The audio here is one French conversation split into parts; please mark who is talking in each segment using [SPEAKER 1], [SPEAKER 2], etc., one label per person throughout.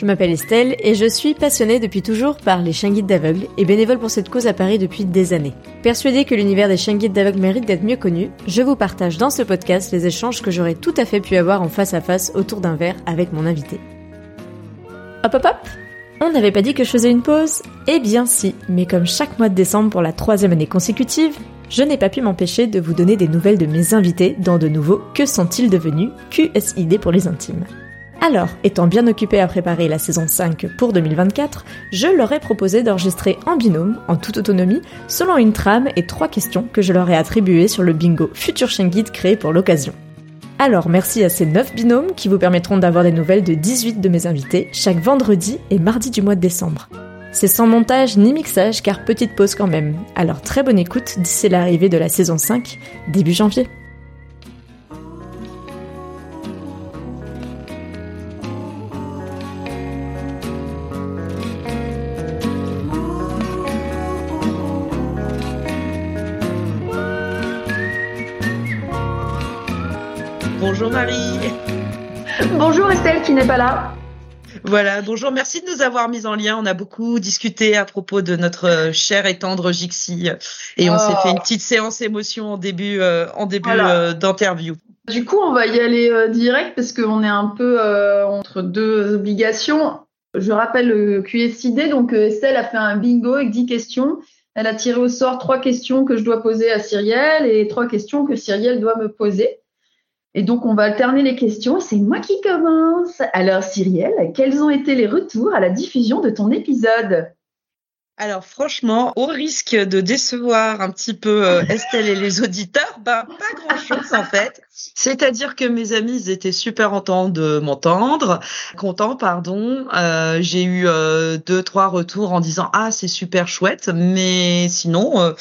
[SPEAKER 1] Je m'appelle Estelle et je suis passionnée depuis toujours par les chiens guides d'aveugles et bénévole pour cette cause à Paris depuis des années. Persuadée que l'univers des chiens guides d'aveugles mérite d'être mieux connu, je vous partage dans ce podcast les échanges que j'aurais tout à fait pu avoir en face à face autour d'un verre avec mon invité. Hop hop hop On n'avait pas dit que je faisais une pause Eh bien si, mais comme chaque mois de décembre pour la troisième année consécutive, je n'ai pas pu m'empêcher de vous donner des nouvelles de mes invités dans de nouveaux Que sont-ils devenus? QSID pour les intimes. Alors, étant bien occupé à préparer la saison 5 pour 2024, je leur ai proposé d'enregistrer en binôme, en toute autonomie, selon une trame et trois questions que je leur ai attribuées sur le bingo Future Chien Guide créé pour l'occasion. Alors merci à ces 9 binômes qui vous permettront d'avoir des nouvelles de 18 de mes invités chaque vendredi et mardi du mois de décembre. C'est sans montage ni mixage car petite pause quand même. Alors très bonne écoute d'ici l'arrivée de la saison 5, début janvier.
[SPEAKER 2] Bonjour
[SPEAKER 3] Estelle qui n'est pas là.
[SPEAKER 2] Voilà, bonjour, merci de nous avoir mis en lien. On a beaucoup discuté à propos de notre cher et tendre Jixi et on s'est fait une
[SPEAKER 3] Oh.
[SPEAKER 2] petite séance émotion en début, euh, en début euh, d'interview.
[SPEAKER 3] Du coup, on va y aller euh, direct parce qu'on est un peu euh, entre deux obligations. Je rappelle le QSID, donc euh, Estelle a fait un bingo avec 10 questions. Elle a tiré au sort trois questions que je dois poser à Cyrielle et trois questions que Cyrielle doit me poser. Et donc, on va alterner les questions et c'est moi qui commence. Alors, Cyrielle, quels ont été les retours à la diffusion de ton épisode?
[SPEAKER 2] Alors franchement, au risque de décevoir un petit peu euh, Estelle et les auditeurs, ben pas grand-chose en fait. C'est-à-dire que mes amis ils étaient super contents de m'entendre, contents pardon. Euh, J'ai eu euh, deux trois retours en disant ah c'est super chouette, mais sinon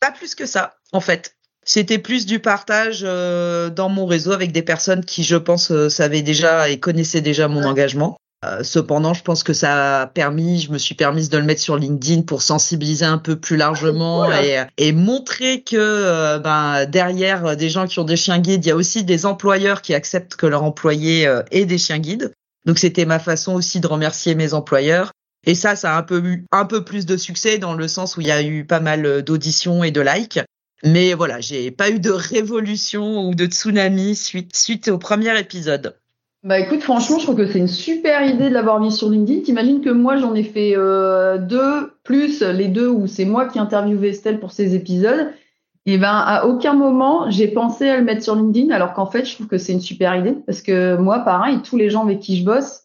[SPEAKER 2] pas plus que ça en fait. C'était plus du partage euh, dans mon réseau avec des personnes qui, je pense, euh, savaient déjà et connaissaient déjà mon engagement. Euh, cependant, je pense que ça a permis, je me suis permise de le mettre sur LinkedIn pour sensibiliser un peu plus largement et, et montrer que euh, ben, derrière des gens qui ont des chiens guides, il y a aussi des employeurs qui acceptent que leur employé euh, ait des chiens guides. Donc c'était ma façon aussi de remercier mes employeurs. Et ça, ça a un peu eu un peu plus de succès dans le sens où il y a eu pas mal d'auditions et de likes. Mais voilà, j'ai pas eu de révolution ou de tsunami suite, suite au premier épisode.
[SPEAKER 3] Bah écoute, franchement, je trouve que c'est une super idée de l'avoir mis sur LinkedIn. T'imagines que moi, j'en ai fait euh, deux, plus les deux où c'est moi qui interviewais Estelle pour ces épisodes. Et ben, à aucun moment, j'ai pensé à le mettre sur LinkedIn, alors qu'en fait, je trouve que c'est une super idée. Parce que moi, pareil, tous les gens avec qui je bosse,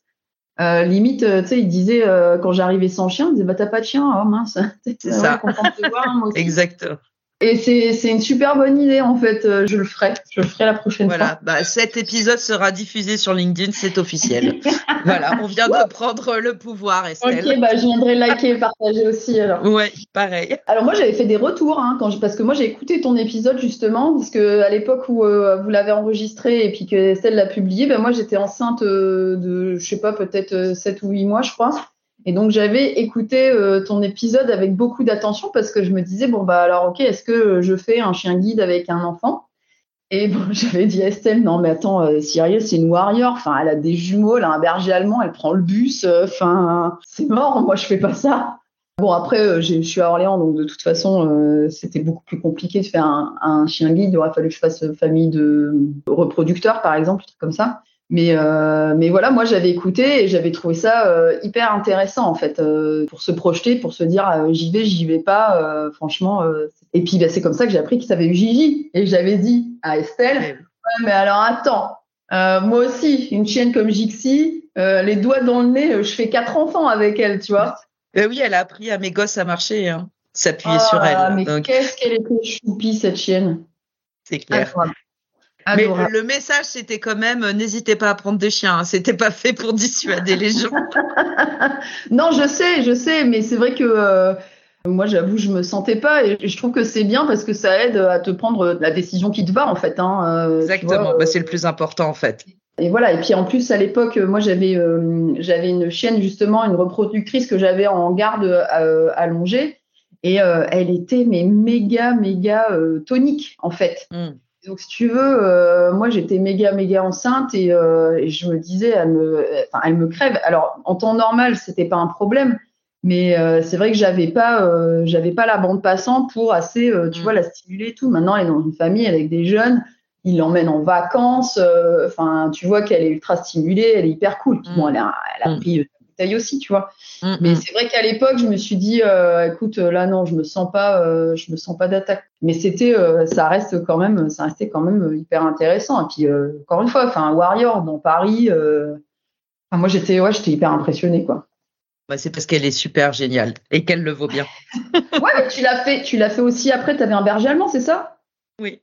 [SPEAKER 3] euh, limite, euh, tu sais, ils disaient, euh, quand j'arrivais sans chien, ils disaient, bah t'as pas de chien, oh mince.
[SPEAKER 2] C'est ça.
[SPEAKER 3] de te voir.
[SPEAKER 2] Exactement.
[SPEAKER 3] Et c'est c'est une super bonne idée, en fait. Euh, Je le ferai. Je le ferai la prochaine fois.
[SPEAKER 2] Voilà, bah, cet épisode sera diffusé sur LinkedIn, c'est officiel. voilà, on vient de prendre le pouvoir, Estelle.
[SPEAKER 3] Ok, bah je viendrai liker et partager aussi alors.
[SPEAKER 2] Ouais, pareil.
[SPEAKER 3] Alors moi j'avais fait des retours hein, quand je- parce que moi j'ai écouté ton épisode justement parce que à l'époque où euh, vous l'avez enregistré et puis que Estelle l'a publié, ben moi j'étais enceinte euh, de je sais pas peut-être euh, 7 ou 8 mois je crois. Et donc j'avais écouté euh, ton épisode avec beaucoup d'attention parce que je me disais bon bah alors OK, est-ce que je fais un chien guide avec un enfant? Et bon, j'avais dit à Estelle non mais attends euh, Cyrielle c'est une warrior, enfin elle a des jumeaux, elle a un berger allemand, elle prend le bus, euh, enfin c'est mort, moi je fais pas ça. Bon, après, euh, je suis à Orléans, donc de toute façon, euh, c'était beaucoup plus compliqué de faire un, chien guide. Il aurait fallu que je fasse euh, famille de reproducteurs, par exemple, comme ça. Mais, euh, mais voilà, moi, j'avais écouté et j'avais trouvé ça euh, hyper intéressant, en fait, euh, pour se projeter, pour se dire euh, j'y vais, j'y vais pas. euh, franchement. euh, et puis, bah, c'est comme ça que j'ai appris que ça avait eu Gigi. Et j'avais dit à Estelle
[SPEAKER 2] Ouais.
[SPEAKER 3] Mais alors attends, euh, moi aussi, une chienne comme Jixi, euh, les doigts dans le nez, je fais quatre enfants avec elle, tu vois.
[SPEAKER 2] Euh, oui, elle a appris à mes gosses à marcher, hein, s'appuyer
[SPEAKER 3] Ah,
[SPEAKER 2] sur elle.
[SPEAKER 3] Mais
[SPEAKER 2] Donc,
[SPEAKER 3] qu'est-ce qu'elle était choupie, cette chienne.
[SPEAKER 2] c'est clair.
[SPEAKER 3] Incroyable.
[SPEAKER 2] Mais le message, c'était quand même, n'hésitez pas à prendre des chiens. Hein. C'était pas fait pour dissuader les gens.
[SPEAKER 3] non, je sais, je sais, mais c'est vrai que moi, j'avoue, je me sentais pas et je trouve que c'est bien parce que ça aide à te prendre la décision qui te va en fait. Hein,
[SPEAKER 2] euh, Exactement, bah, c'est le plus important en fait.
[SPEAKER 3] Et voilà. Et puis en plus, à l'époque, moi, j'avais euh, j'avais une chienne justement, une reproductrice que j'avais en garde euh, allongée et elle était mais méga méga tonique en fait. Hmm. Donc, si tu veux, moi, j'étais méga, méga enceinte et, et, je me disais, elle me, enfin, elle me crève. Alors, en temps normal, c'était pas un problème. Mais euh, c'est vrai que j'avais pas, euh, j'avais pas la bande passante pour assez, euh, tu mm. vois, la stimuler et tout. Maintenant, elle est dans une famille avec des jeunes. Il l'emmène en vacances. Enfin, tu vois qu'elle est ultra stimulée. Elle est hyper cool. Mm. Bon, elle a, elle a mm. pris aussi, tu vois. Mais c'est vrai qu'à l'époque, je me suis dit, écoute, là non, je me sens pas, je me sens pas d'attaque. Mais c'était, ça reste quand même, ça restait quand même hyper intéressant. Et puis encore une fois, enfin, Warrior dans Paris. Enfin, moi, j'étais, ouais, j'étais hyper impressionnée, quoi.
[SPEAKER 2] Bah, c'est parce qu'elle est super géniale et qu'elle le vaut bien.
[SPEAKER 3] ouais, mais tu l'as fait, tu l'as fait aussi après, tu avais un berger allemand, c'est ça?
[SPEAKER 2] Oui.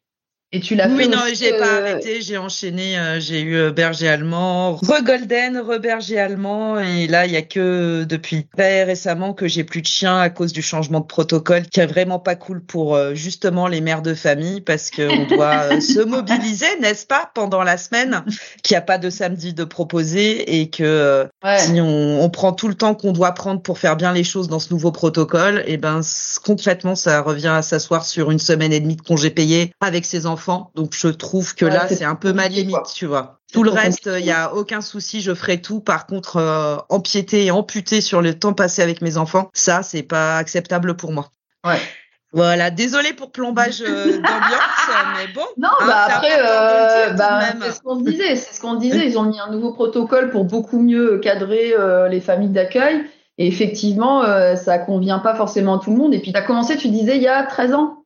[SPEAKER 3] Et tu l'as
[SPEAKER 2] fait
[SPEAKER 3] Oui,
[SPEAKER 2] non, j'ai pas euh, arrêté, j'ai enchaîné, euh, j'ai eu euh, berger allemand, re-golden, re-berger allemand, et là, il y a que depuis très récemment que j'ai plus de chiens à cause du changement de protocole, qui est vraiment pas cool pour justement les mères de famille, parce qu'on doit se mobiliser, n'est-ce pas, pendant la semaine, qu'il n'y a pas de samedi de proposer, et que si on, on, prend tout le temps qu'on doit prendre pour faire bien les choses dans ce nouveau protocole, et ben concrètement, ça revient à s'asseoir sur une semaine et demie de congé payé avec ses enfants donc je trouve que là, c'est un peu ma limite, tu vois. Tout le reste, il n'y a aucun souci, je ferai tout. Par contre, euh, empiéter et amputer sur le temps passé avec mes enfants, ça, c'est pas acceptable pour moi.
[SPEAKER 3] Ouais.
[SPEAKER 2] Voilà, désolé pour plombage euh, d'ambiance, mais bon.
[SPEAKER 3] Non, hein, bah après, euh, bah, c'est ce qu'on disait, c'est ce qu'on disait. Ils ont mis un nouveau protocole pour beaucoup mieux cadrer les familles d'accueil. Et effectivement, ça convient pas forcément à tout le monde. Et puis, tu as commencé, tu disais, il y a 13 ans?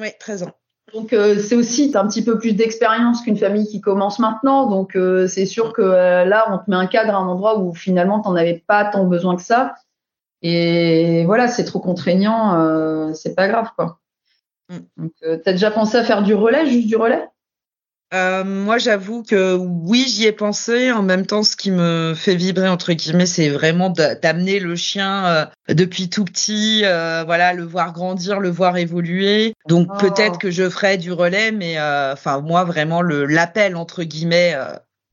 [SPEAKER 2] Oui, 13 ans.
[SPEAKER 3] Donc euh, c'est aussi un petit peu plus d'expérience qu'une famille qui commence maintenant. Donc euh, c'est sûr que euh, là on te met un cadre à un endroit où finalement tu n'en avais pas tant besoin que ça. Et voilà, c'est trop contraignant, c'est pas grave quoi. Mm. Donc t'as déjà pensé à faire du relais, juste du relais?
[SPEAKER 2] Euh, moi, j'avoue que oui, j'y ai pensé. En même temps, ce qui me fait vibrer entre guillemets, c'est vraiment d'amener le chien euh, depuis tout petit, euh, voilà, le voir grandir, le voir évoluer. Donc oh. peut-être que je ferai du relais, mais enfin moi, vraiment le l'appel entre guillemets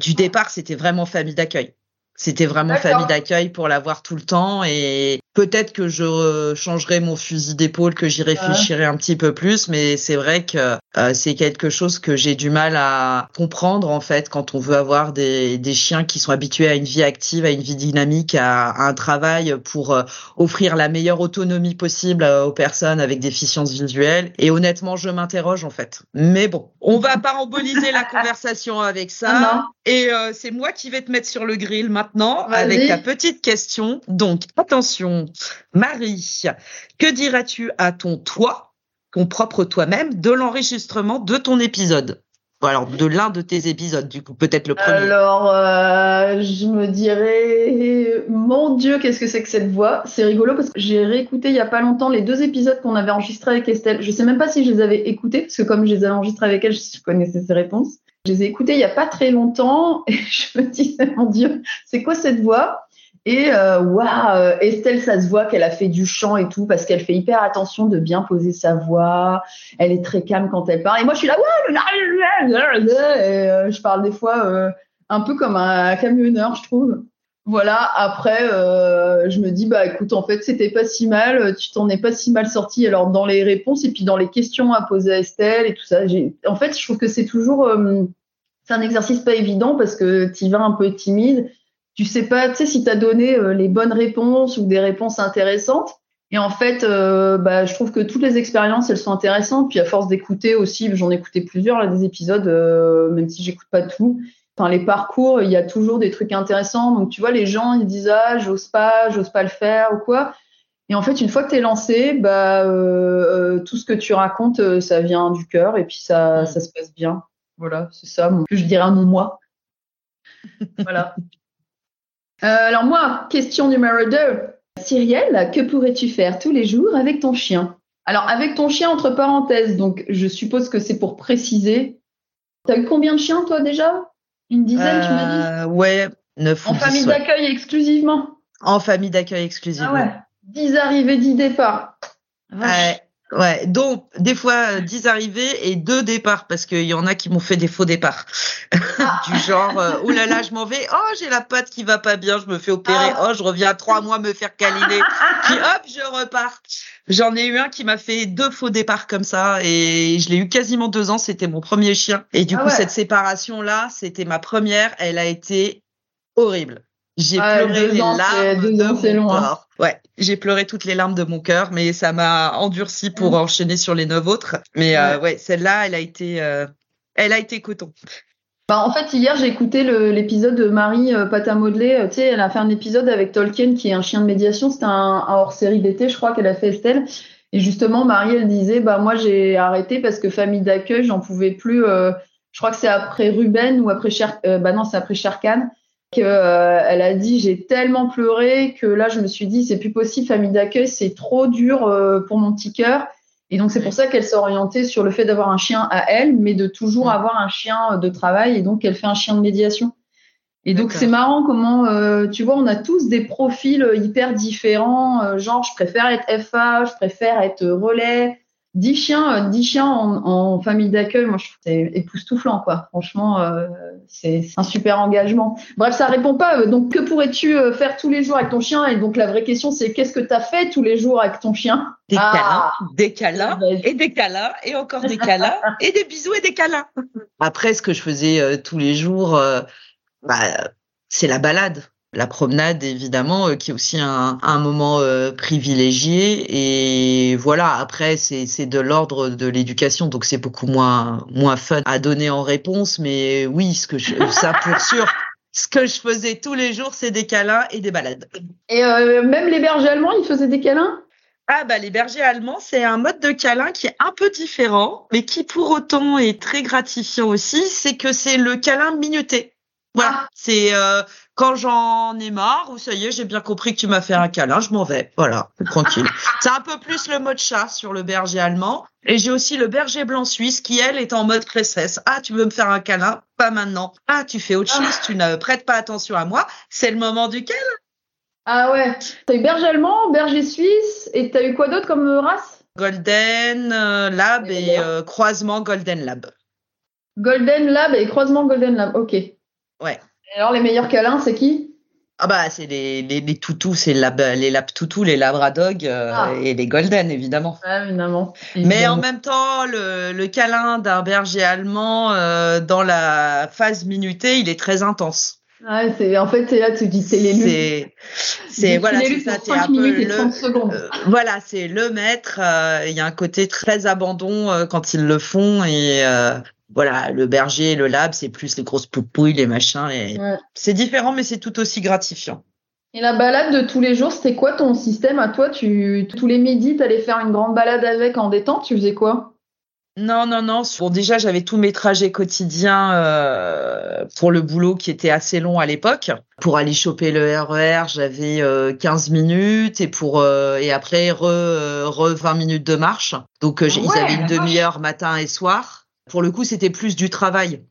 [SPEAKER 2] du départ, c'était vraiment famille d'accueil. C'était vraiment famille d'accueil pour l'avoir tout le temps et peut-être que je changerai mon fusil d'épaule, que j'y réfléchirai un petit peu plus, mais c'est vrai que euh, c'est quelque chose que j'ai du mal à comprendre en fait quand on veut avoir des, des, chiens qui sont habitués à une vie active, à une vie dynamique, à, un travail pour euh, offrir la meilleure autonomie possible euh, aux personnes avec déficience visuelle. Et honnêtement, je m'interroge en fait. Mais bon, on va pas emboliser la conversation avec ça. Et c'est moi qui vais te mettre sur le grill maintenant avec la petite question. Donc attention, Marie, que diras-tu à ton toi ton propre toi-même de l'enregistrement de ton épisode? Alors, de l'un de tes épisodes, du coup, peut-être le premier.
[SPEAKER 3] Alors, euh, je me dirais, mon Dieu, qu'est-ce que c'est que cette voix? C'est rigolo parce que j'ai réécouté il y a pas longtemps les deux épisodes qu'on avait enregistrés avec Estelle. Je sais même pas si je les avais écoutés parce que comme je les avais enregistrés avec elle, je connaissais ses réponses. Je les ai écoutés il y a pas très longtemps et je me disais, mon Dieu, c'est quoi cette voix? Et euh, waouh, Estelle, ça se voit qu'elle a fait du chant et tout parce qu'elle fait hyper attention de bien poser sa voix. Elle est très calme quand elle parle. Et moi, je suis là, et, euh, je parle des fois euh, un peu comme un camionneur, je trouve. Voilà. Après, je me dis, bah écoute, en fait, c'était pas si mal. Tu t'en es pas si mal sorti. Alors dans les réponses et puis dans les questions à poser à Estelle et tout ça, en fait, je trouve que c'est toujours, c'est un exercice pas évident parce que tu vas un peu timide tu sais pas, tu sais, si tu as donné euh, les bonnes réponses ou des réponses intéressantes. Et en fait, euh, bah, je trouve que toutes les expériences, elles sont intéressantes. Puis à force d'écouter aussi, j'en ai écouté plusieurs là, des épisodes, euh, même si j'écoute pas tout. Enfin, les parcours, il y a toujours des trucs intéressants. Donc tu vois, les gens, ils disent ah, j'ose pas, j'ose pas le faire ou quoi. Et en fait, une fois que tu es lancé, bah, euh, tout ce que tu racontes, ça vient du cœur et puis ça, ça se passe bien. Voilà, c'est ça que je dirais mon moi. voilà. Euh, alors moi, question numéro 2. Cyrielle, que pourrais-tu faire tous les jours avec ton chien? Alors avec ton chien entre parenthèses, donc je suppose que c'est pour préciser T'as eu combien de chiens, toi, déjà? Une dizaine, tu m'as
[SPEAKER 2] dit? Ouais, neuf
[SPEAKER 3] En famille d'accueil exclusivement?
[SPEAKER 2] En famille d'accueil exclusivement. Ah ouais.
[SPEAKER 3] 10 arrivées, 10 départs.
[SPEAKER 2] Ouais. Ouais, donc des fois 10 euh, arrivées et deux départs parce qu'il y en a qui m'ont fait des faux départs. Ah. du genre euh, oh là là, je m'en vais, oh j'ai la patte qui va pas bien, je me fais opérer, ah. oh je reviens trois mois me faire câliner, puis hop je repars. J'en ai eu un qui m'a fait deux faux départs comme ça et je l'ai eu quasiment deux ans, c'était mon premier chien et du ah coup cette séparation là, c'était ma première, elle a été horrible. J'ai pleuré les larmes de mon corps. Ouais, j'ai pleuré toutes les larmes de mon cœur, mais ça m'a endurci pour mm. enchaîner sur les neuf autres. Mais euh, ouais, celle-là, elle a été, euh, elle a été coton.
[SPEAKER 3] Bah, en fait, hier, j'ai écouté l'épisode de Marie euh, Pata Modelé. tu sais, elle a fait un épisode avec Tolkien, qui est un chien de médiation. C'était un, hors-série d'été, je crois qu'elle a fait Estelle. Et justement, Marie, elle disait, bah moi, j'ai arrêté parce que famille d'accueil, j'en pouvais plus. je crois que c'est après Ruben ou après Cher, bah non, c'est après Sherkan qu'elle euh, elle a dit j'ai tellement pleuré que là je me suis dit c'est plus possible famille d'accueil c'est trop dur euh, pour mon petit cœur. Et donc c'est pour ça qu'elle s'est orientée sur le fait d'avoir un chien à elle mais de toujours avoir un chien de travail. Et donc elle fait un chien de médiation. Et donc c'est marrant comment euh, tu vois on a tous des profils hyper différents. Genre je préfère être FA je préfère être relais 10 chiens, 10 chiens en, famille d'accueil, moi je trouve c'est époustouflant quoi. Franchement, euh, c'est un super engagement. Bref, ça répond pas. Euh, donc que pourrais-tu euh, faire tous les jours avec ton chien? Et donc la vraie question c'est qu'est-ce que tu as fait tous les jours avec ton chien?
[SPEAKER 2] Des câlins, ah. des câlins et des câlins et encore des câlins et des bisous et des câlins. Après, ce que je faisais tous les jours, bah, c'est la balade la promenade évidemment euh, qui est aussi un, un moment euh, privilégié. Et voilà après c'est de l'ordre de l'éducation donc c'est beaucoup moins moins fun à donner en réponse. Mais oui ce que je, ça pour sûr ce que je faisais tous les jours c'est des câlins et des balades.
[SPEAKER 3] Et euh, même les bergers allemands ils faisaient des câlins?
[SPEAKER 2] Ah bah les bergers allemands, c'est un mode de câlin qui est un peu différent, mais qui pour autant est très gratifiant aussi, c'est que c'est le câlin minuté. Voilà, ah. c'est euh, quand j'en ai marre, ou ça y est, j'ai bien compris que tu m'as fait un câlin, je m'en vais. Voilà, tranquille. C'est un peu plus le mode chat sur le berger allemand. Et j'ai aussi le berger blanc suisse qui, elle, est en mode princesse. Ah, tu veux me faire un câlin? Pas maintenant. Ah, tu fais autre chose, tu ne prêtes pas attention à moi. C'est le moment du câlin.
[SPEAKER 3] Ah ouais. T'as eu berger allemand, berger suisse, et t'as eu quoi d'autre comme race?
[SPEAKER 2] Golden euh, Lab et euh, croisement Golden Lab.
[SPEAKER 3] Golden Lab et croisement Golden Lab, ok.
[SPEAKER 2] Ouais
[SPEAKER 3] alors, les meilleurs câlins, c'est qui?
[SPEAKER 2] Ah bah, c'est les, les, les toutous, c'est lab, les lab toutous, les labradogs euh, ah. et les golden, évidemment.
[SPEAKER 3] évidemment.
[SPEAKER 2] Mais en même temps, le, le câlin d'un berger allemand euh, dans la phase minutée, il est très intense.
[SPEAKER 3] C'est en fait c'est là tu dis c'est l'élu.
[SPEAKER 2] C'est voilà c'est ça c'est un peu le euh, voilà c'est le maître. Il y a un côté très abandon quand ils le font et voilà, le berger, le lab, c'est plus les grosses poupouilles, les machins. C'est différent, mais c'est tout aussi gratifiant.
[SPEAKER 3] Et la balade de tous les jours, c'était quoi ton système à toi? Tu, Tous les midis, tu allais faire une grande balade avec en détente, tu faisais quoi?
[SPEAKER 2] Non, non, non. Bon, déjà, j'avais tous mes trajets quotidiens euh, pour le boulot qui était assez long à l'époque. Pour aller choper le RER, e j'avais euh, 15 minutes et pour euh, et après re, re 20 minutes de marche. Donc, euh, ils avaient une demi-heure matin et soir. Pour le coup, c'était plus du travail.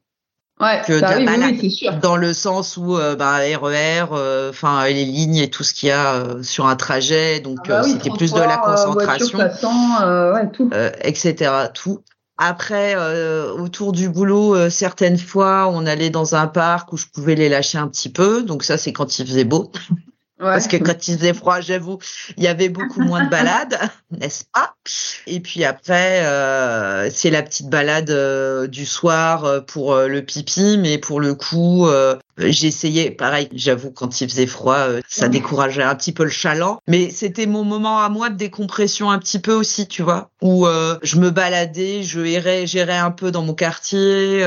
[SPEAKER 3] Ouais, que bah oui,
[SPEAKER 2] dans le sens où euh, bah, RER, euh, enfin les lignes et tout ce qu'il y a euh, sur un trajet, donc ah bah c'était plus de la concentration,
[SPEAKER 3] ouais, tout.
[SPEAKER 2] etc. Tout. Après, autour du boulot, certaines fois, on allait dans un parc où je pouvais les lâcher un petit peu. Donc ça, c'est quand il faisait beau. Parce que quand il faisait froid, j'avoue, il y avait beaucoup moins de balades, n'est-ce pas? Et puis après, euh, c'est la petite balade euh, du soir euh, pour euh, le pipi, mais pour le coup, essayé, pareil, j'avoue, quand il faisait froid, ça décourageait un petit peu le chaland, mais c'était mon moment à moi de décompression un petit peu aussi, tu vois, où je me baladais, je errais, gérais un peu dans mon quartier,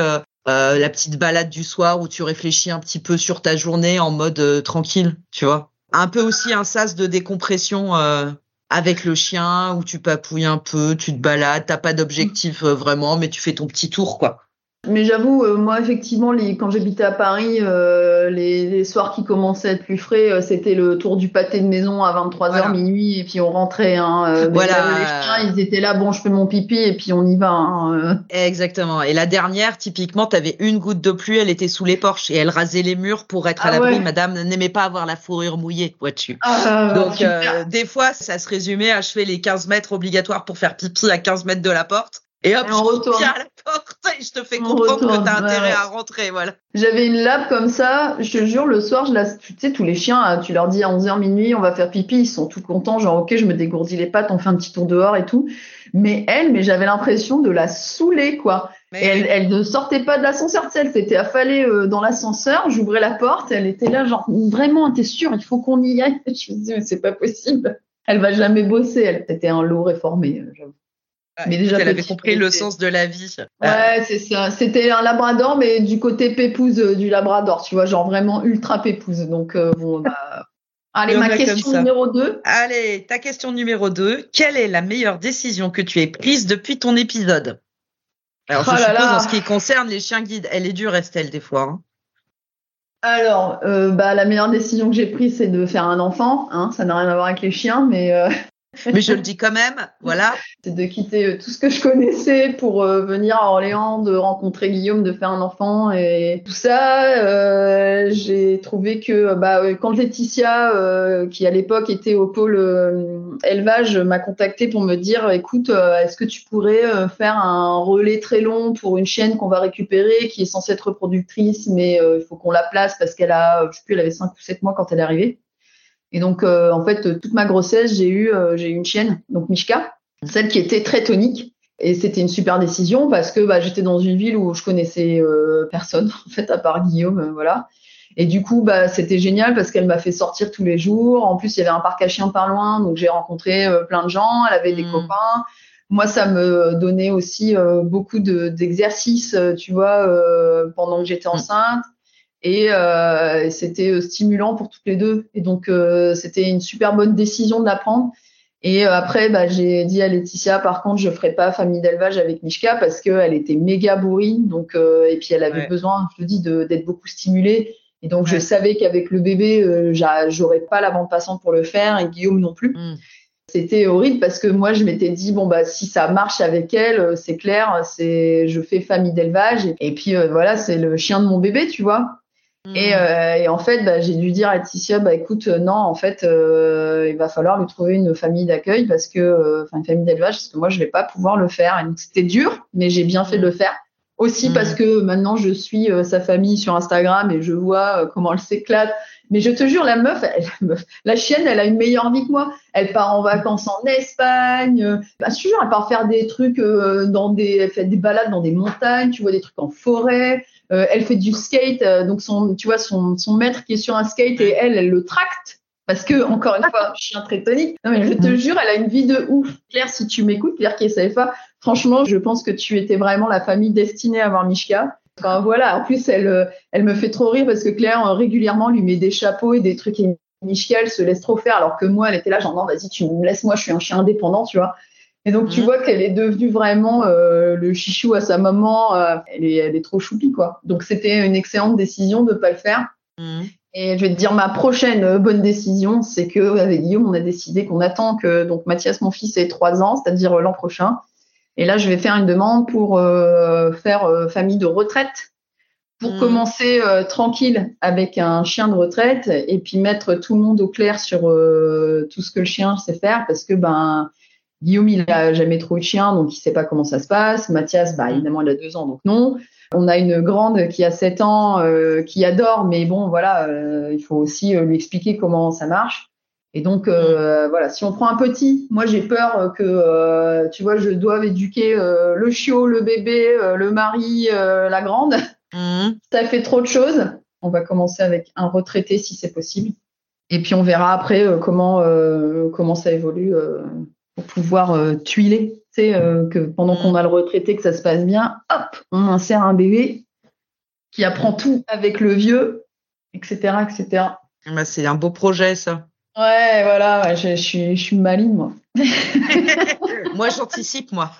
[SPEAKER 2] euh, la petite balade du soir où tu réfléchis un petit peu sur ta journée en mode tranquille, tu vois un peu aussi un sas de décompression euh, avec le chien où tu papouilles un peu, tu te balades, t'as pas d'objectif euh, vraiment, mais tu fais ton petit tour quoi.
[SPEAKER 3] Mais j'avoue, euh, moi effectivement, les, quand j'habitais à Paris, euh, les, les, soirs qui commençaient à être plus frais, euh, c'était le tour du pâté de maison à 23h
[SPEAKER 2] Voilà.
[SPEAKER 3] minuit et puis on rentrait. Hein, euh,
[SPEAKER 2] Voilà.
[SPEAKER 3] les chiens, ils étaient là, bon, je fais mon pipi et puis on y va. Hein, euh.
[SPEAKER 2] Exactement. Et la dernière, typiquement, t'avais une goutte de pluie, elle était sous les porches et elle rasait les murs pour être à
[SPEAKER 3] Ah
[SPEAKER 2] l'abri.
[SPEAKER 3] ouais.
[SPEAKER 2] Madame n'aimait pas avoir la fourrure mouillée, vois-tu.
[SPEAKER 3] Ah,
[SPEAKER 2] Donc, euh, des fois, ça se résumait à je fais les 15 mètres obligatoires pour faire pipi à 15 mètres de la porte. Et hop,
[SPEAKER 3] Et on
[SPEAKER 2] je
[SPEAKER 3] retourne.
[SPEAKER 2] à la porte et je te fais
[SPEAKER 3] On
[SPEAKER 2] comprendre
[SPEAKER 3] retourne,
[SPEAKER 2] que t'as intérêt
[SPEAKER 3] ouais.
[SPEAKER 2] à rentrer, voilà.
[SPEAKER 3] J'avais une lab comme ça, je te jure, le soir, je la, tu sais, tous les chiens, euh, tu leur dis à 11h minuit, on va faire pipi, ils sont tout contents, genre, ok, je me dégourdis les pattes, on fait un petit tour dehors et tout. Mais elle, mais j'avais l'impression de la saouler, quoi.
[SPEAKER 2] Mais
[SPEAKER 3] Et elle, elle ne sortait pas de l'ascenseur, tu sais, elle s'était affalée euh, dans l'ascenseur, j'ouvrais la porte, elle était là, genre, vraiment, t'es sûre, il faut qu'on y aille? Je me disais, mais c'est pas possible. Elle va jamais bosser, elle. C'était un lot réformé, euh, j'avoue. Mais déjà
[SPEAKER 2] elle avait compris le sens de la vie.
[SPEAKER 3] Ouais, c'est ça. C'était un labrador, mais du côté pépouze euh, du labrador, tu vois, genre vraiment ultra pépouze. Donc, euh, bon, bah... Allez, ma question numéro 2.
[SPEAKER 2] Allez, ta question numéro 2. Quelle est la meilleure décision que tu aies prise depuis ton épisode? Alors, je
[SPEAKER 3] Oh là
[SPEAKER 2] suppose
[SPEAKER 3] là.
[SPEAKER 2] en ce qui concerne les chiens guides, elle est dure, Estelle, des fois. hein.
[SPEAKER 3] Alors, euh, bah, la meilleure décision que j'ai prise, c'est de faire un enfant. Hein, ça n'a rien à voir avec les chiens, mais euh,
[SPEAKER 2] Mais je le dis quand même, voilà.
[SPEAKER 3] c'est de quitter euh, tout ce que je connaissais pour euh, venir à Orléans, de rencontrer Guillaume, de faire un enfant et tout ça. euh, j'ai trouvé que bah, quand Laetitia, qui à l'époque était au pôle élevage, m'a contacté pour me dire, écoute, est-ce que tu pourrais faire un relais très long pour une chienne qu'on va récupérer, qui est censée être reproductrice, mais il faut qu'on la place parce qu'elle a, je sais plus, elle avait 5 ou 7 mois quand elle est arrivée. Et donc, euh, en fait, toute ma grossesse, j'ai eu, euh, j'ai eu une chienne, donc Mishka, celle qui était très tonique. Et c'était une super décision parce que bah, j'étais dans une ville où je connaissais euh, personne, en fait, à part Guillaume, euh, voilà. Et du coup, bah, c'était génial parce qu'elle m'a fait sortir tous les jours. En plus, il y avait un parc à chiens pas loin, donc j'ai rencontré euh, plein de gens. Elle avait des
[SPEAKER 2] Mm.
[SPEAKER 3] copains. Moi, ça me donnait aussi euh, beaucoup de- d'exercices, tu vois, euh, pendant que j'étais enceinte. Et euh, c'était euh, stimulant pour toutes les deux. Et donc, euh, c'était une super bonne décision de la prendre. Et euh, après, bah, j'ai dit à Laetitia, par contre, je ferai pas famille d'élevage avec Mishka parce qu'elle était méga bourrine. Donc, euh, et puis elle avait
[SPEAKER 2] Ouais.
[SPEAKER 3] besoin, je te dis, d'être beaucoup stimulée. Et donc, je savais qu'avec le bébé, euh, j'a- j'aurais pas la bande passante pour le faire et Guillaume non plus.
[SPEAKER 2] Mm.
[SPEAKER 3] C'était horrible parce que moi, je m'étais dit, bon, bah, si ça marche avec elle, c'est clair, c'est, je fais famille d'élevage. Et, et puis, euh, voilà, c'est le chien de mon bébé, tu vois. Et, euh, et en fait, bah, j'ai dû dire à Laetitia, bah écoute, euh, non, en fait, euh, il va falloir lui trouver une famille d'accueil parce que, euh, enfin, une famille d'élevage, parce que moi, je vais pas pouvoir le faire. Et donc, c'était dur, mais j'ai bien fait de le faire. Aussi
[SPEAKER 2] Mm.
[SPEAKER 3] parce que maintenant, je suis euh, sa famille sur Instagram et je vois comment elle s'éclate. Mais je te jure, la meuf, elle- la meuf, la chienne, elle a une meilleure vie que moi. Elle part en vacances en Espagne. Bah, je te jure, elle part faire des trucs euh, dans des, elle fait des balades dans des montagnes. Tu vois des trucs en forêt. Euh, elle fait du skate, euh, donc son, tu vois son, son maître qui est sur un skate et elle, elle le tracte parce que encore une fois, chien très tonique. Non mais je te jure, elle a une vie de ouf. Claire, si tu m'écoutes, Claire qui est CFA, franchement, je pense que tu étais vraiment la famille destinée à avoir Mishka. Enfin voilà, en plus elle, euh, elle me fait trop rire parce que Claire euh, régulièrement lui met des chapeaux et des trucs et Mishka elle se laisse trop faire alors que moi elle était là genre non vas-y tu me laisses moi je suis un chien indépendant tu vois. Et donc tu
[SPEAKER 2] Mhm.
[SPEAKER 3] vois qu'elle est devenue vraiment euh, le chichou à sa maman. euh, elle est elle est trop choupie quoi. Donc c'était une excellente décision de pas le faire.
[SPEAKER 2] Mm.
[SPEAKER 3] Et je vais te dire ma prochaine bonne décision, c'est que avec Guillaume, on a décidé qu'on attend que donc Mathias, mon fils, ait trois ans, c'est-à-dire l'an prochain. Et là, je vais faire une demande pour euh, faire euh, famille de retraite, pour
[SPEAKER 2] Mm.
[SPEAKER 3] commencer euh, tranquille avec un chien de retraite et puis mettre tout le monde au clair sur euh, tout ce que le chien sait faire, parce que ben Guillaume, il a jamais trop eu de chien, donc il sait pas comment ça se passe. Mathias, bah évidemment, il a deux ans, donc non. On a une grande qui a 7 ans, euh, qui adore, mais bon, voilà, il faut aussi lui expliquer comment ça marche. Et donc, euh, voilà, si on prend un petit, moi j'ai peur que, euh, tu vois, je doive éduquer euh, le chiot, le bébé, euh, le mari, euh, la grande.
[SPEAKER 2] Mm.
[SPEAKER 3] Ça fait trop de choses. On va commencer avec un retraité si c'est possible. Et puis on verra après euh, comment, euh, comment ça évolue euh, pour pouvoir euh, tuiler. Tu sais, euh, que pendant qu'on a le retraité, que ça se passe bien, hop, on insère un bébé qui apprend tout avec le vieux, etc. etc.
[SPEAKER 2] Bah, c'est un beau projet, ça.
[SPEAKER 3] Ouais, voilà, ouais, je, je suis, je suis maligne, moi.
[SPEAKER 2] moi, j'anticipe, moi.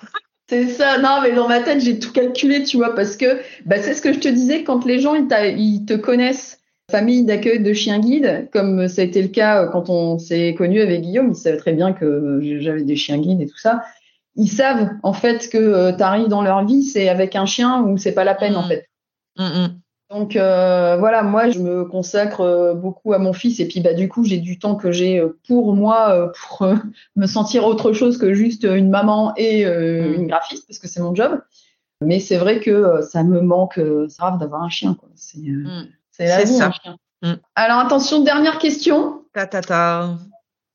[SPEAKER 3] C'est ça, non, mais dans ma tête, j'ai tout calculé, tu vois, parce que bah, c'est ce que je te disais, quand les gens, ils, ils te connaissent, famille d'accueil de chiens guides, comme ça a été le cas quand on s'est connu avec Guillaume, ils savaient très bien que j'avais des chiens guides et tout ça. Ils savent, en fait, que euh, tu arrives dans leur vie, c'est avec un chien ou c'est pas la peine, en mmh. fait. Mmh, donc euh, voilà, moi je me consacre euh, beaucoup à mon fils et puis bah du coup j'ai du temps que j'ai euh, pour moi pour me sentir autre chose que juste une maman et mm. une graphiste parce que c'est mon job. Mais c'est vrai que ça me manque, c'est grave d'avoir un chien quoi. C'est mm. la vie un chien. Mm. Alors attention, dernière question.
[SPEAKER 2] Ta ta ta.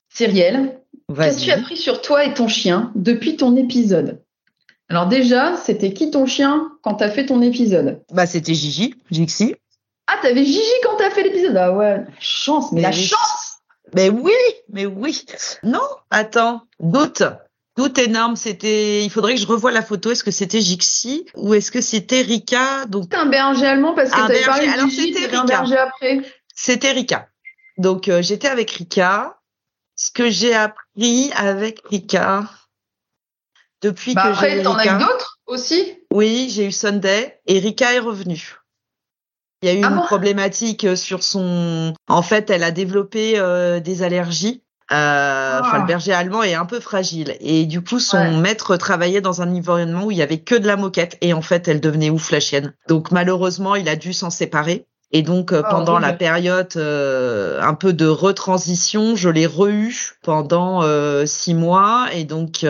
[SPEAKER 3] Cyrielle, qu'as-tu appris sur toi et ton chien depuis ton épisode? Alors déjà, c'était qui ton chien quand t'as fait ton épisode
[SPEAKER 2] Bah c'était Gigi, Gixi.
[SPEAKER 3] Ah t'avais Gigi quand t'as fait l'épisode? Ah ouais, chance, mais, la chance
[SPEAKER 2] Mais oui, mais oui. Non, attends, doute. Doute énorme, c'était. Il faudrait que je revoie la photo. Est-ce que c'était Gixi ou est-ce que c'était Rika?
[SPEAKER 3] Donc un berger allemand parce que t'avais parlé de Alors c'était Rika. après.
[SPEAKER 2] C'était Rika. Donc euh, j'étais avec Rika. Ce que j'ai appris avec Rika, depuis
[SPEAKER 3] bah
[SPEAKER 2] que
[SPEAKER 3] après, t'en as d'autres aussi?
[SPEAKER 2] Oui, j'ai eu Sunday. Erika est revenue. Il y a eu ah une problématique euh, sur son. En fait, elle a développé euh, des allergies. Euh, Enfin, le berger allemand est un peu fragile et du coup, son maître travaillait dans un environnement où il y avait que de la moquette et en fait, elle devenait ouf la chienne. Donc malheureusement, il a dû s'en séparer. Et donc euh, ah, pendant la période euh, un peu de retransition, je l'ai re-eu pendant euh, six mois. Et donc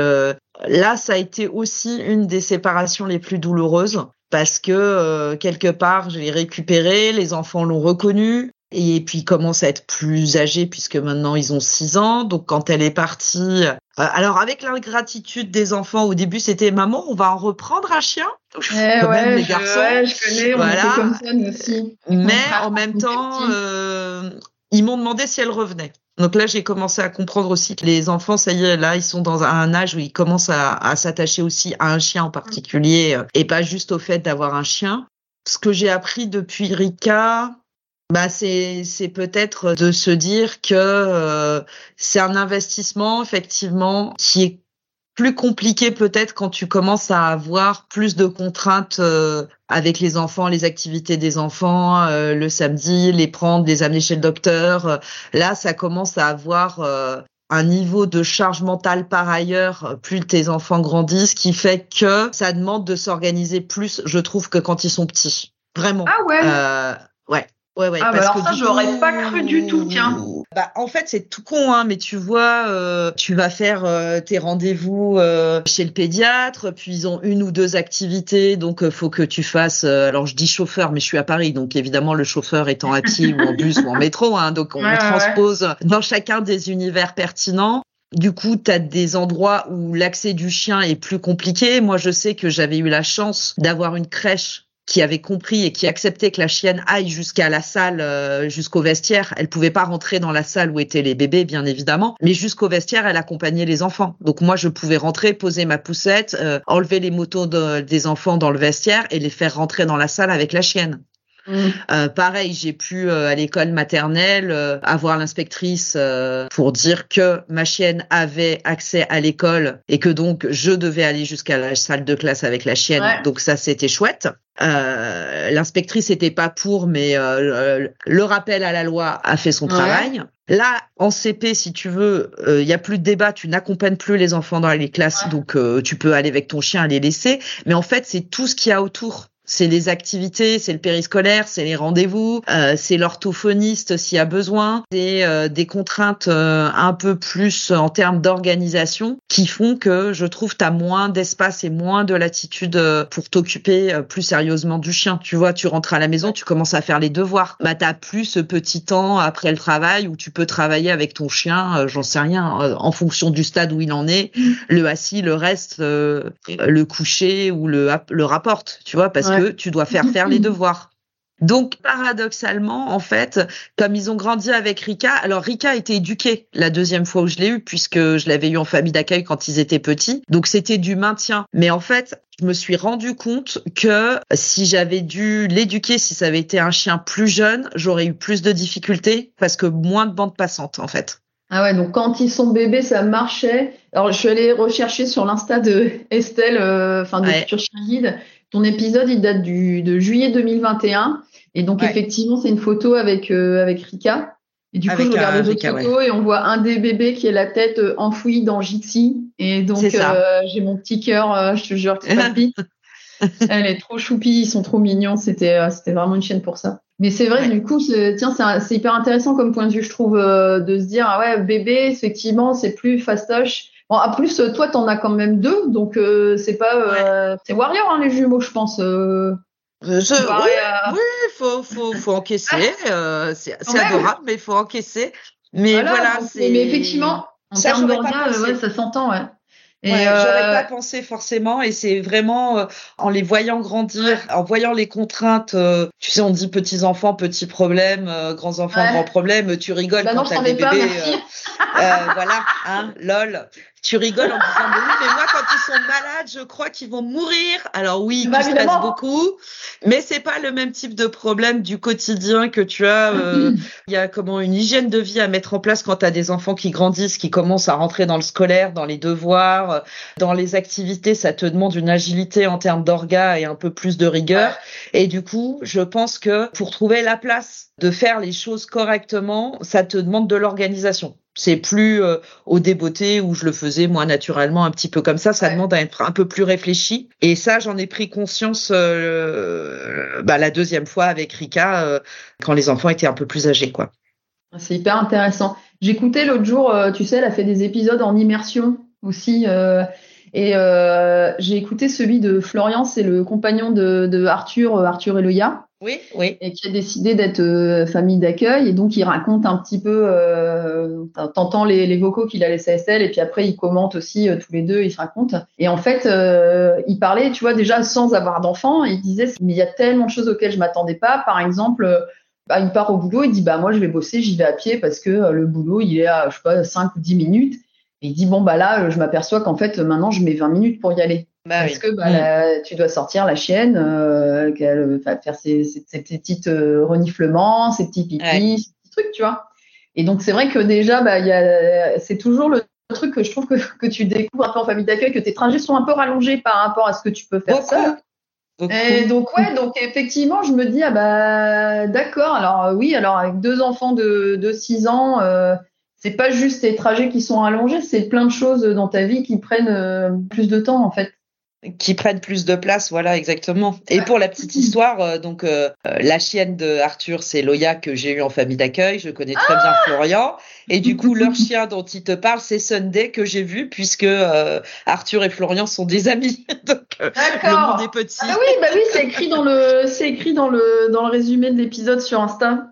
[SPEAKER 2] là, ça a été aussi une des séparations les plus douloureuses parce que quelque part, je l'ai récupéré, les enfants l'ont reconnu. Et puis ils commencent à être plus âgés puisque maintenant ils ont six ans. Donc quand elle est partie, alors avec l'ingratitude des enfants, au début c'était maman, on va en reprendre un chien?
[SPEAKER 3] Eh ouais, les garçons. Ouais, je connais, voilà. on comme ça nous aussi.
[SPEAKER 2] Mais en même temps, euh, ils m'ont demandé si elle revenait. Donc là, j'ai commencé à comprendre aussi que les enfants, ça y est, là, ils sont dans un âge où ils commencent à, s'attacher aussi à un chien en particulier euh, et pas juste au fait d'avoir un chien. Ce que j'ai appris depuis Rika, bah c'est c'est peut-être de se dire que euh, c'est un investissement effectivement qui est plus compliqué peut-être quand tu commences à avoir plus de contraintes euh, avec les enfants, les activités des enfants, euh, le samedi, les prendre, les amener chez le docteur. Là, ça commence à avoir un niveau de charge mentale par ailleurs, plus tes enfants grandissent, qui fait que ça demande de s'organiser plus, je trouve, que quand ils sont petits. Vraiment.
[SPEAKER 3] Ah ouais?
[SPEAKER 2] Euh, ouais. Ouais, ouais,
[SPEAKER 3] ah, bah alors ça, j'aurais pas cru du tout, tiens.
[SPEAKER 2] Bah, en fait, c'est tout con, hein, mais tu vois, euh, tu vas faire euh, tes rendez-vous euh, chez le pédiatre, puis ils ont une ou deux activités, donc euh, faut que tu fasses. alors, je dis chauffeur, mais je suis à Paris, donc évidemment, le chauffeur étant à pied ou en bus ou en métro, hein, donc on transpose dans chacun des univers pertinents. Du coup, tu as des endroits où l'accès du chien est plus compliqué. Moi, je sais que j'avais eu la chance d'avoir une crèche qui avait compris et qui acceptait que la chienne aille jusqu'à la salle, euh, jusqu'au vestiaire. Elle pouvait pas rentrer dans la salle où étaient les bébés, bien évidemment, mais jusqu'au vestiaire, elle accompagnait les enfants. Donc moi, je pouvais rentrer, poser ma poussette, euh, enlever les motos des enfants dans le vestiaire et les faire rentrer dans la salle avec la chienne. Mm. Euh, pareil, j'ai pu euh, à l'école maternelle euh, avoir l'inspectrice pour dire que ma chienne avait accès à l'école et que donc je devais aller jusqu'à la salle de classe avec la chienne. Donc ça, c'était chouette. L'inspectrice n'était pas pour, mais le rappel à la loi a fait son travail. Là, en CP, si tu veux, il y a plus de débat, tu n'accompagnes plus les enfants dans les classes, donc tu peux aller avec ton chien les laisser. Mais en fait, c'est tout ce qu'il y a autour. C'est les activités, c'est le périscolaire, c'est les rendez-vous, euh, c'est l'orthophoniste s'il y a besoin, c'est euh, des contraintes euh, un peu plus en termes d'organisation qui font que je trouve tu as moins d'espace et moins de latitude pour t'occuper plus sérieusement du chien. Tu vois, tu rentres à la maison, tu commences à faire les devoirs. Bah t'as plus ce petit temps après le travail où tu peux travailler avec ton chien, j'en sais rien, en fonction du stade où il en est, mmh. le assis, le reste, le coucher ou le le rapporte, tu vois, parce que tu dois faire faire les devoirs. Donc, paradoxalement, en fait, comme ils ont grandi avec Rika, alors Rika a été éduquée la deuxième fois où je l'ai eu, puisque je l'avais eu en famille d'accueil quand ils étaient petits. Donc, c'était du maintien. Mais en fait, je me suis rendu compte que si j'avais dû l'éduquer, si ça avait été un chien plus jeune, j'aurais eu plus de difficultés parce que moins de bandes passantes, en fait.
[SPEAKER 3] Ah ouais, donc quand ils sont bébés, ça marchait. Alors je suis allée rechercher sur l'insta de Estelle, euh, enfin de Future Guide. Ton épisode, il date du, de juillet 2021. Et donc effectivement, c'est une photo avec euh, avec Rika. Et du coup, je regarde les autres photos et on voit un des bébés qui a la tête euh, enfouie dans Jixi. Et donc, j'ai mon petit cœur, je te jure, c'est pas Elle est trop choupie, ils sont trop mignons. C'était c'était vraiment une chaîne pour ça. Mais c'est vrai, du coup, tiens, c'est hyper intéressant comme point de vue, je trouve, euh, de se dire, ah ouais, bébé, effectivement, c'est plus fastoche. Bon, en plus, toi, t'en as quand même deux, donc euh, c'est pas, euh, c'est Warrior, hein, les jumeaux, je pense. Je,
[SPEAKER 2] oui, il faut, faut, faut encaisser. c'est adorable, mais il faut encaisser. Mais voilà, c'est.
[SPEAKER 3] Mais effectivement, en termes d'orgas, ouais, ça s'entend, ouais.
[SPEAKER 2] Et ouais, j'aurais pas pensé forcément, et c'est vraiment euh, en les voyant grandir, en voyant les contraintes. Euh, tu sais, on dit petits enfants, petits problèmes, euh, grands enfants, grands problèmes. Tu rigoles bah quand t'as des bébés. voilà, hein, lol tu rigoles en disant mais oui, mais moi quand ils sont malades, je crois qu'ils vont mourir. Alors oui, bah, tu stresses beaucoup, mais c'est pas le même type de problème du quotidien que tu as. Euh, il y a comment une hygiène de vie à mettre en place quand tu as des enfants qui grandissent, qui commencent à rentrer dans le scolaire, dans les devoirs, dans les activités. Ça te demande une agilité en termes d'orga et un peu plus de rigueur. Et du coup, je pense que pour trouver la place de faire les choses correctement, ça te demande de l'organisation. C'est plus euh, au débeauté où je le faisais moi naturellement un petit peu comme ça. Ça demande à être un peu plus réfléchi. Et ça, j'en ai pris conscience euh, bah, la deuxième fois avec Rika euh, quand les enfants étaient un peu plus âgés, quoi.
[SPEAKER 3] C'est hyper intéressant. J'écoutais l'autre jour, tu sais, elle a fait des épisodes en immersion aussi. et j'ai écouté celui de Florian, c'est le compagnon de, de Arthur, Arthur Eloya.
[SPEAKER 2] Oui, oui.
[SPEAKER 3] Et qui a décidé d'être euh, famille d'accueil. Et donc, il raconte un petit peu, euh, t'entends les, les, vocaux qu'il a laissés à Estelle, et puis après, il commente aussi euh, tous les deux, il se raconte. Et en fait, euh, il parlait, tu vois, déjà sans avoir d'enfant, il disait, mais il y a tellement de choses auxquelles je m'attendais pas. Par exemple, bah, il part au boulot, il dit, bah, moi, je vais bosser, j'y vais à pied parce que le boulot, il est à, je sais pas, 5 ou 10 minutes. Et il dit, bon, bah là, je m'aperçois qu'en fait, maintenant, je mets 20 minutes pour y aller. Bah Parce que bah, tu dois sortir la chienne, euh, qu'elle faire ses, ses, ses petits euh, reniflements, ses petits pipis, ces petits trucs, tu vois. Et donc c'est vrai que déjà, bah, c'est toujours le truc que je trouve que, que tu découvres un peu en famille d'accueil, que tes trajets sont un peu rallongés par rapport à ce que tu peux faire seul. Et donc ouais, donc effectivement, je me dis ah bah d'accord. Alors oui, alors avec deux enfants de, de 6 ans, euh, c'est pas juste tes trajets qui sont allongés, c'est plein de choses dans ta vie qui prennent euh, plus de temps en fait
[SPEAKER 2] qui prennent plus de place, voilà exactement. Et pour la petite histoire, euh, donc euh, euh, la chienne de Arthur, c'est Loya que j'ai eu en famille d'accueil. Je connais très bien Florian. Et du coup, leur chien dont il te parle, c'est Sunday que j'ai vu puisque Arthur et Florian sont des amis. donc le monde est petit.
[SPEAKER 3] Ah oui, bah oui, c'est écrit dans le, c'est écrit dans le dans le résumé de l'épisode sur Insta.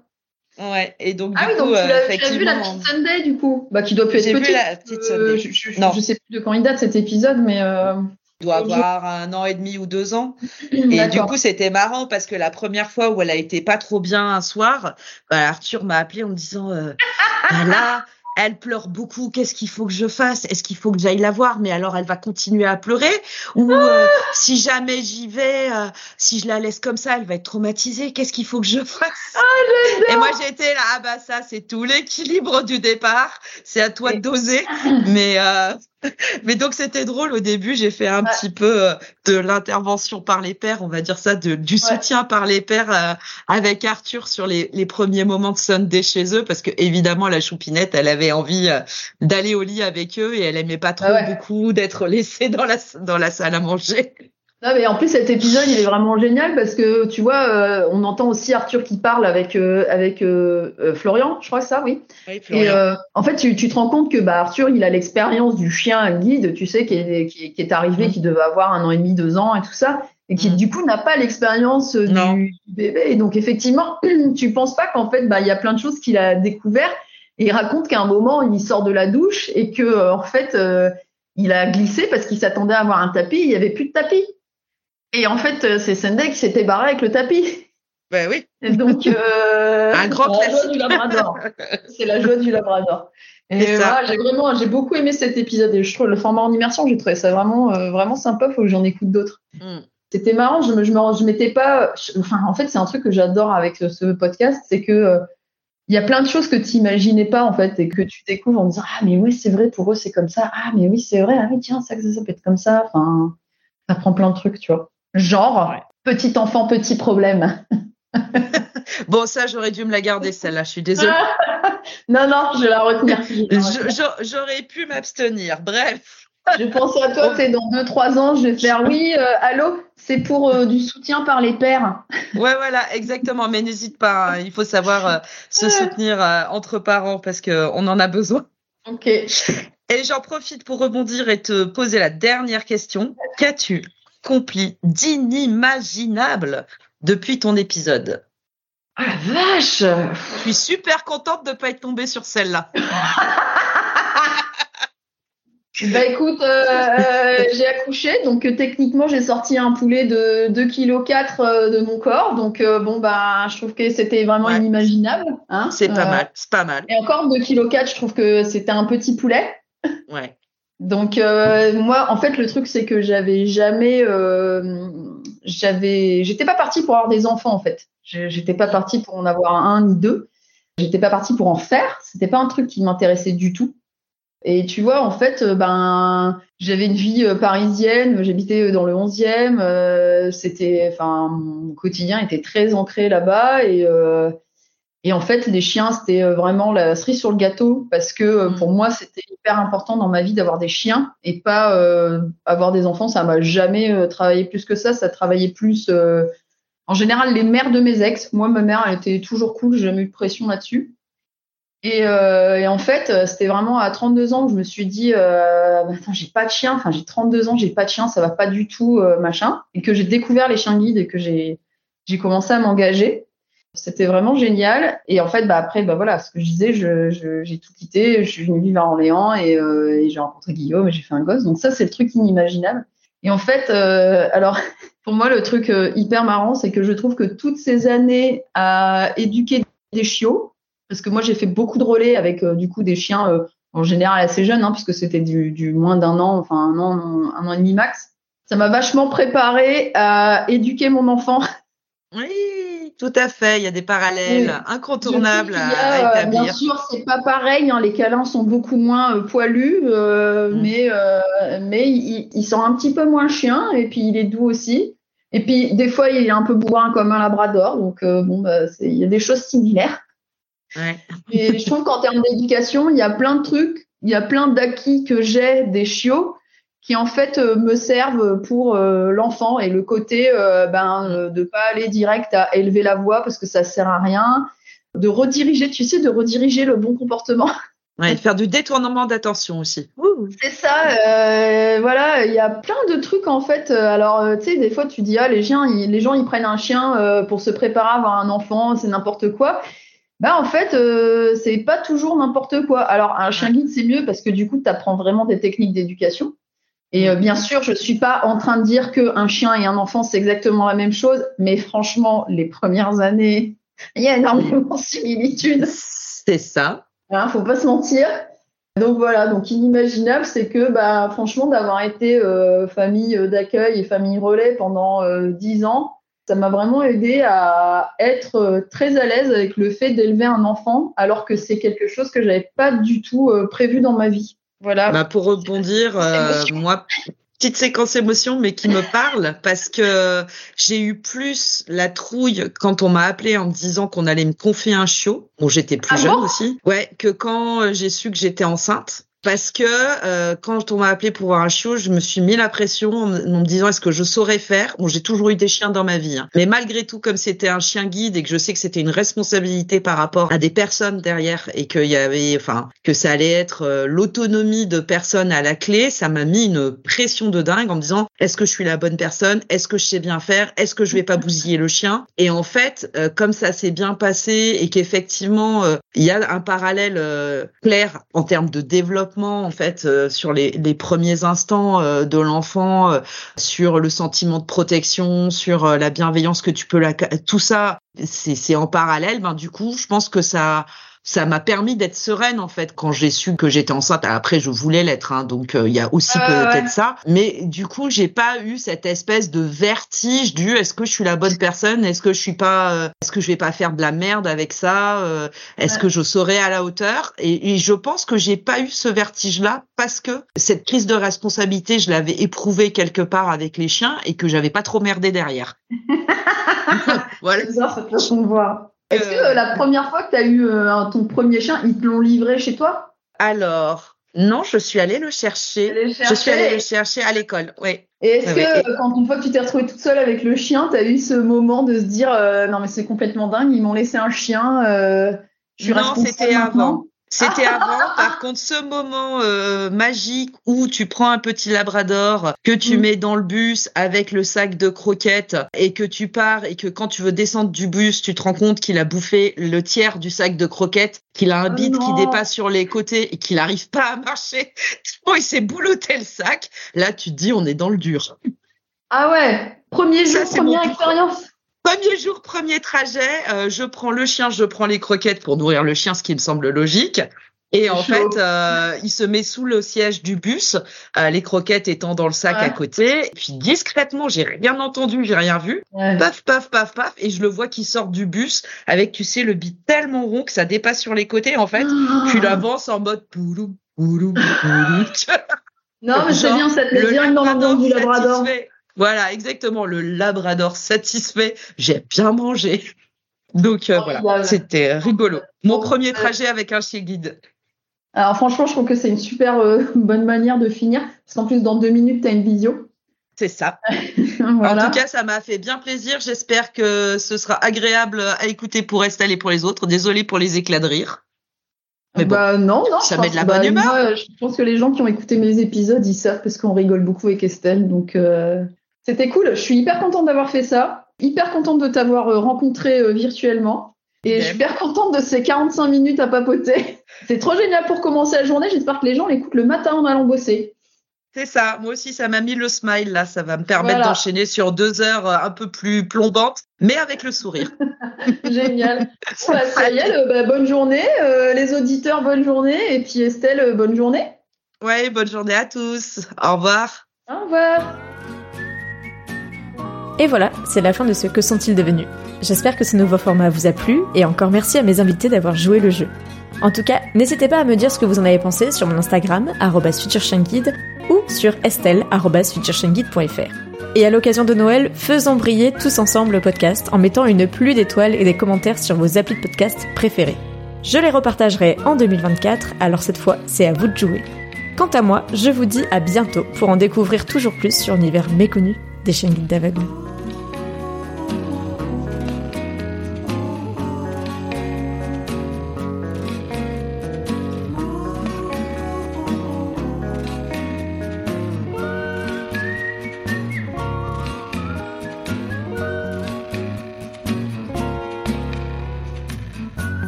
[SPEAKER 2] Ouais, et donc
[SPEAKER 3] ah
[SPEAKER 2] du
[SPEAKER 3] oui, donc tu, as, vu la petite Sunday du coup, bah qui doit plus être petite. Vu la petite Sunday. je, je, je, sais plus de quand il date cet épisode, mais
[SPEAKER 2] doit avoir un an et demi ou deux ans. Et du coup, c'était marrant parce que la première fois où elle a été pas trop bien un soir, bah, Arthur m'a appelé en me disant euh, bah là, elle pleure beaucoup, qu'est-ce qu'il faut que je fasse? Est-ce qu'il faut que j'aille la voir? Mais alors elle va continuer à pleurer? Ou euh, si jamais j'y vais, euh, si je la laisse comme ça, elle va être traumatisée, qu'est-ce qu'il faut que je fasse
[SPEAKER 3] ah,
[SPEAKER 2] Et moi j'étais là, ah bah ça c'est tout l'équilibre du départ, c'est à toi de doser. Mais euh, mais donc c'était drôle au début, j'ai fait un petit peu de l'intervention par les pères, on va dire ça, de, du soutien par les pères avec Arthur sur les, les premiers moments de Sunday chez eux, parce que évidemment la choupinette, elle avait envie euh, d'aller au lit avec eux et elle aimait pas trop ah beaucoup d'être laissée dans la, dans la salle à manger.
[SPEAKER 3] Non, mais en plus cet épisode il est vraiment génial parce que tu vois euh, on entend aussi Arthur qui parle avec euh, avec Florian je crois ça oui, et en fait tu, tu, te rends compte que bah Arthur il a l'expérience du chien guide tu sais qui est qui, est arrivé mm. qui devait avoir un an et demi deux ans et tout ça et qui mm. du coup n'a pas l'expérience du bébé et donc effectivement tu penses pas qu'en fait bah il y a plein de choses qu'il a découvert et il raconte qu'à un moment, il sort de la douche et que euh, en fait, euh, il a glissé parce qu'il s'attendait à avoir un tapis. Il n'y avait plus de tapis. Et en fait, euh, c'est Sunday qui s'était barré avec le tapis.
[SPEAKER 2] Ben oui.
[SPEAKER 3] Et donc,
[SPEAKER 2] un grand classique.
[SPEAKER 3] C'est la joie du Labrador. Et voilà, j'ai vraiment, j'ai beaucoup aimé cet épisode. Et je trouve le format en immersion, j'ai trouvé ça vraiment, vraiment sympa. Faut que j'en écoute d'autres. Hmm. C'était marrant. Je me, je me, je m'étais pas. enfin, en fait, c'est un truc que j'adore avec ce podcast, c'est que il y a plein de choses que tu imaginais pas en fait et que tu découvres en disant ah mais oui c'est vrai pour eux c'est comme ça ah mais oui c'est vrai ah oui tiens ça, ça, ça peut être comme ça enfin ça prend plein de trucs tu vois genre petit enfant petit problème
[SPEAKER 2] bon ça j'aurais dû me la garder celle-là je suis désolée
[SPEAKER 3] non non je vais la retenir
[SPEAKER 2] j'aurais pu m'abstenir bref
[SPEAKER 3] je pensais à toi, c'est dans 2-3 ans, je vais faire oui, euh, allô, c'est pour euh, du soutien par les pères.
[SPEAKER 2] Ouais, voilà, exactement. Mais n'hésite pas, hein, il faut savoir euh, se soutenir entre parents parce qu'on en a besoin.
[SPEAKER 3] Ok.
[SPEAKER 2] Et j'en profite pour rebondir et te poser la dernière question. Qu'as-tu? Accompli d'inimaginable depuis ton épisode
[SPEAKER 3] Ah la vache
[SPEAKER 2] Je suis super contente de ne pas être tombée sur celle-là.
[SPEAKER 3] Bah écoute, euh, euh, j'ai accouché, donc euh, techniquement j'ai sorti un poulet de 2 kg 4 de mon corps, donc bon bah je trouve que c'était vraiment inimaginable. Hein
[SPEAKER 2] c'est pas mal, c'est pas mal.
[SPEAKER 3] Et encore 2 kg 4, je trouve que c'était un petit poulet.
[SPEAKER 2] Ouais.
[SPEAKER 3] Donc moi en fait le truc c'est que j'avais jamais, j'avais, j'étais pas partie pour avoir des enfants en fait. J'étais pas partie pour en avoir un ni deux. J'étais pas partie pour en faire. C'était pas un truc qui m'intéressait du tout. Et tu vois, en fait, euh, ben, j'avais une vie euh, parisienne, j'habitais euh, dans le 11e, c'était, enfin, mon quotidien était très ancré là-bas et et en fait, les chiens, c'était vraiment la cerise sur le gâteau parce que pour mm. moi, c'était hyper important dans ma vie d'avoir des chiens et pas avoir des enfants. Ça m'a jamais travaillé plus que ça. Ça travaillait plus. en général, les mères de mes ex. Moi, ma mère, elle était toujours cool. J'ai jamais eu de pression là-dessus. Et, euh, et, en fait, euh, c'était vraiment à 32 ans que je me suis dit, euh, bah, j'ai pas de chien. Enfin, j'ai 32 ans, j'ai pas de chien, ça va pas du tout, euh, machin. Et que j'ai découvert les chiens guides et que j'ai j'ai commencé à m'engager. C'était vraiment génial. Et en fait, bah après, bah voilà, ce que je disais, je, j'ai tout quitté. Je suis venue vivre à Orléans et, euh, et j'ai rencontré Guillaume et j'ai fait un gosse. Donc ça, c'est le truc inimaginable. Et en fait, alors pour moi, le truc hyper marrant, c'est que je trouve que toutes ces années à éduquer des chiots parce que moi j'ai fait beaucoup de relais avec euh, du coup des chiens euh, en général assez jeunes, hein, puisque c'était du, du, moins d'un an, enfin un an, un an et demi max. Ça m'a vachement préparé à éduquer mon enfant.
[SPEAKER 2] Oui, tout à fait. Il y a des parallèles incontournables à, établir.
[SPEAKER 3] Bien sûr, c'est pas pareil. Hein. Les câlins sont beaucoup moins euh, poilus, mm. mais mais il, il, sent un petit peu moins chien et puis il est doux aussi. Et puis des fois, il est un peu bourrin comme un labrador, donc bon, bah, il y a des choses similaires. Et je trouve qu'en termes d'éducation, il y a plein de trucs, il y a plein d'acquis que j'ai des chiots qui en fait euh, me servent pour euh, l'enfant et le côté euh, ben de pas aller direct à élever la voix parce que ça sert à rien, de rediriger, tu sais, de rediriger le bon comportement.
[SPEAKER 2] Ouais, de faire du détournement d'attention aussi.
[SPEAKER 3] C'est ça, voilà, il y a plein de trucs en fait. Alors, tu sais, des fois tu dis ah les chiens, les gens ils prennent un chien pour se préparer à avoir un enfant, c'est n'importe quoi. Bah en fait, euh, c'est pas toujours n'importe quoi. Alors un chien guide c'est mieux parce que du coup tu apprends vraiment des techniques d'éducation. Et euh, bien sûr, je suis pas en train de dire que un chien et un enfant c'est exactement la même chose, mais franchement, les premières années, il y a énormément de similitudes.
[SPEAKER 2] C'est ça.
[SPEAKER 3] Hein, faut pas se mentir. Donc voilà, donc inimaginable, c'est que bah franchement d'avoir été euh, famille d'accueil et famille relais pendant dix ans, ça m'a vraiment aidé à être euh, très à l'aise avec le fait d'élever un enfant, alors que c'est quelque chose que j'avais pas du tout euh, prévu dans ma vie. Voilà.
[SPEAKER 2] Bah pour rebondir, euh, moi, petite séquence émotion, mais qui me parle parce que j'ai eu plus la trouille quand on m'a appelé en me disant qu'on allait me confier un chiot. Bon, j'étais plus ah jeune aussi. Ouais, que quand j'ai su que j'étais enceinte parce que euh, quand on m'a appelé pour voir un chiot, je me suis mis la pression en, me disant est-ce que je saurais faire? Bon, j'ai toujours eu des chiens dans ma vie, hein. mais malgré tout, comme c'était un chien guide et que je sais que c'était une responsabilité par rapport à des personnes derrière et qu'il y avait, enfin, que ça allait être euh, l'autonomie de personnes à la clé, ça m'a mis une pression de dingue en me disant est-ce que je suis la bonne personne, est-ce que je sais bien faire, est-ce que je vais pas bousiller le chien? Et en fait, euh, comme ça s'est bien passé et qu'effectivement il y a un parallèle clair en termes de développement en fait euh, sur les, premiers instants euh, de l'enfant, euh, sur le sentiment de protection, sur la bienveillance que tu peux la tout ça, c'est en parallèle. Ben du coup, je pense que ça ça m'a permis d'être sereine en fait quand j'ai su que j'étais enceinte. Après, je voulais l'être, hein, donc il y a aussi peut-être ça. Mais du coup, j'ai pas eu cette espèce de vertige du est-ce que je suis la bonne personne, est-ce que je suis pas, est-ce que je vais pas faire de la merde avec ça, est-ce que je serai à la hauteur? Et, et je pense que j'ai pas eu ce vertige-là parce que cette crise de responsabilité, je l'avais éprouvée quelque part avec les chiens et que j'avais pas trop merdé derrière.
[SPEAKER 3] voilà. Ça, cette façon de voir. Est-ce que euh, la première fois que tu as eu euh, ton premier chien, ils te l'ont livré chez toi?
[SPEAKER 2] Alors, non, je suis allée le chercher. Je suis allée le chercher à l'école, oui.
[SPEAKER 3] Et est-ce que quand une fois que tu t'es retrouvée toute seule avec le chien, tu as eu ce moment de se dire euh, non mais c'est complètement dingue, ils m'ont laissé un chien, je suis
[SPEAKER 2] Non, c'était avant. C'était avant. Par contre, ce moment euh, magique où tu prends un petit labrador que tu mm. mets dans le bus avec le sac de croquettes et que tu pars et que quand tu veux descendre du bus, tu te rends compte qu'il a bouffé le tiers du sac de croquettes, qu'il a un oh bide qui dépasse sur les côtés et qu'il n'arrive pas à marcher. il s'est bouloté le sac. Là, tu te dis, on est dans le dur.
[SPEAKER 3] Ah ouais. Premier jour, première expérience.
[SPEAKER 2] Premier jour, premier trajet, euh, je prends le chien, je prends les croquettes pour nourrir le chien, ce qui me semble logique. Et en fait, euh, il se met sous le siège du bus, euh, les croquettes étant dans le sac à côté. Et puis discrètement, j'ai rien entendu, j'ai rien vu. Paf, paf, paf, paf, et je le vois qui sort du bus avec, tu sais, le bit tellement rond que ça dépasse sur les côtés. En fait, oh. tu l'avances en mode poulou, poulou, poulou.
[SPEAKER 3] non, mais c'est bien, ça te dans l'ambiance du Labrador.
[SPEAKER 2] Voilà, exactement. Le Labrador satisfait. J'ai bien mangé. Donc euh, voilà, c'était rigolo. Mon premier trajet avec un chien guide.
[SPEAKER 3] Alors franchement, je trouve que c'est une super euh, bonne manière de finir, parce qu'en plus dans deux minutes, tu as une visio.
[SPEAKER 2] C'est ça. En tout cas, ça m'a fait bien plaisir. J'espère que ce sera agréable à écouter pour Estelle et pour les autres. Désolée pour les éclats de rire.
[SPEAKER 3] Mais bah non, non.
[SPEAKER 2] Ça met de la bonne bah, humeur.
[SPEAKER 3] je pense que les gens qui ont écouté mes épisodes, ils savent parce qu'on rigole beaucoup avec Estelle. Donc euh, c'était cool. Je suis hyper contente d'avoir fait ça. Hyper contente de t'avoir euh, rencontré euh, virtuellement. Et je suis hyper contente de ces 45 minutes à papoter. C'est trop génial pour commencer la journée. J'espère que les gens l'écoutent le matin en allant bosser.
[SPEAKER 2] C'est ça. Moi aussi, ça m'a mis le smile là. Ça va me permettre d'enchaîner sur deux heures euh, un peu plus plombantes, mais avec le sourire.
[SPEAKER 3] Génial. ça y est, bah, bonne journée. les auditeurs, bonne journée. Et puis Estelle, bonne journée.
[SPEAKER 2] Ouais, bonne journée à tous. Au revoir.
[SPEAKER 3] Au revoir.
[SPEAKER 1] Et voilà, c'est la fin de ce Que sont-ils devenus? J'espère que ce nouveau format vous a plu et encore merci à mes invités d'avoir joué le jeu. En tout cas, n'hésitez pas à me dire ce que vous en avez pensé sur mon Instagram, futureshangid, ou sur estelle.futureshangid.fr. Et à l'occasion de Noël, faisons briller tous ensemble le podcast en mettant une pluie d'étoiles et des commentaires sur vos applis de podcast préférés. Je les repartagerai en 2024, alors cette fois, c'est à vous de jouer. Quant à moi, je vous dis à bientôt pour en découvrir toujours plus sur l'univers méconnu des chaînes d'aveugles.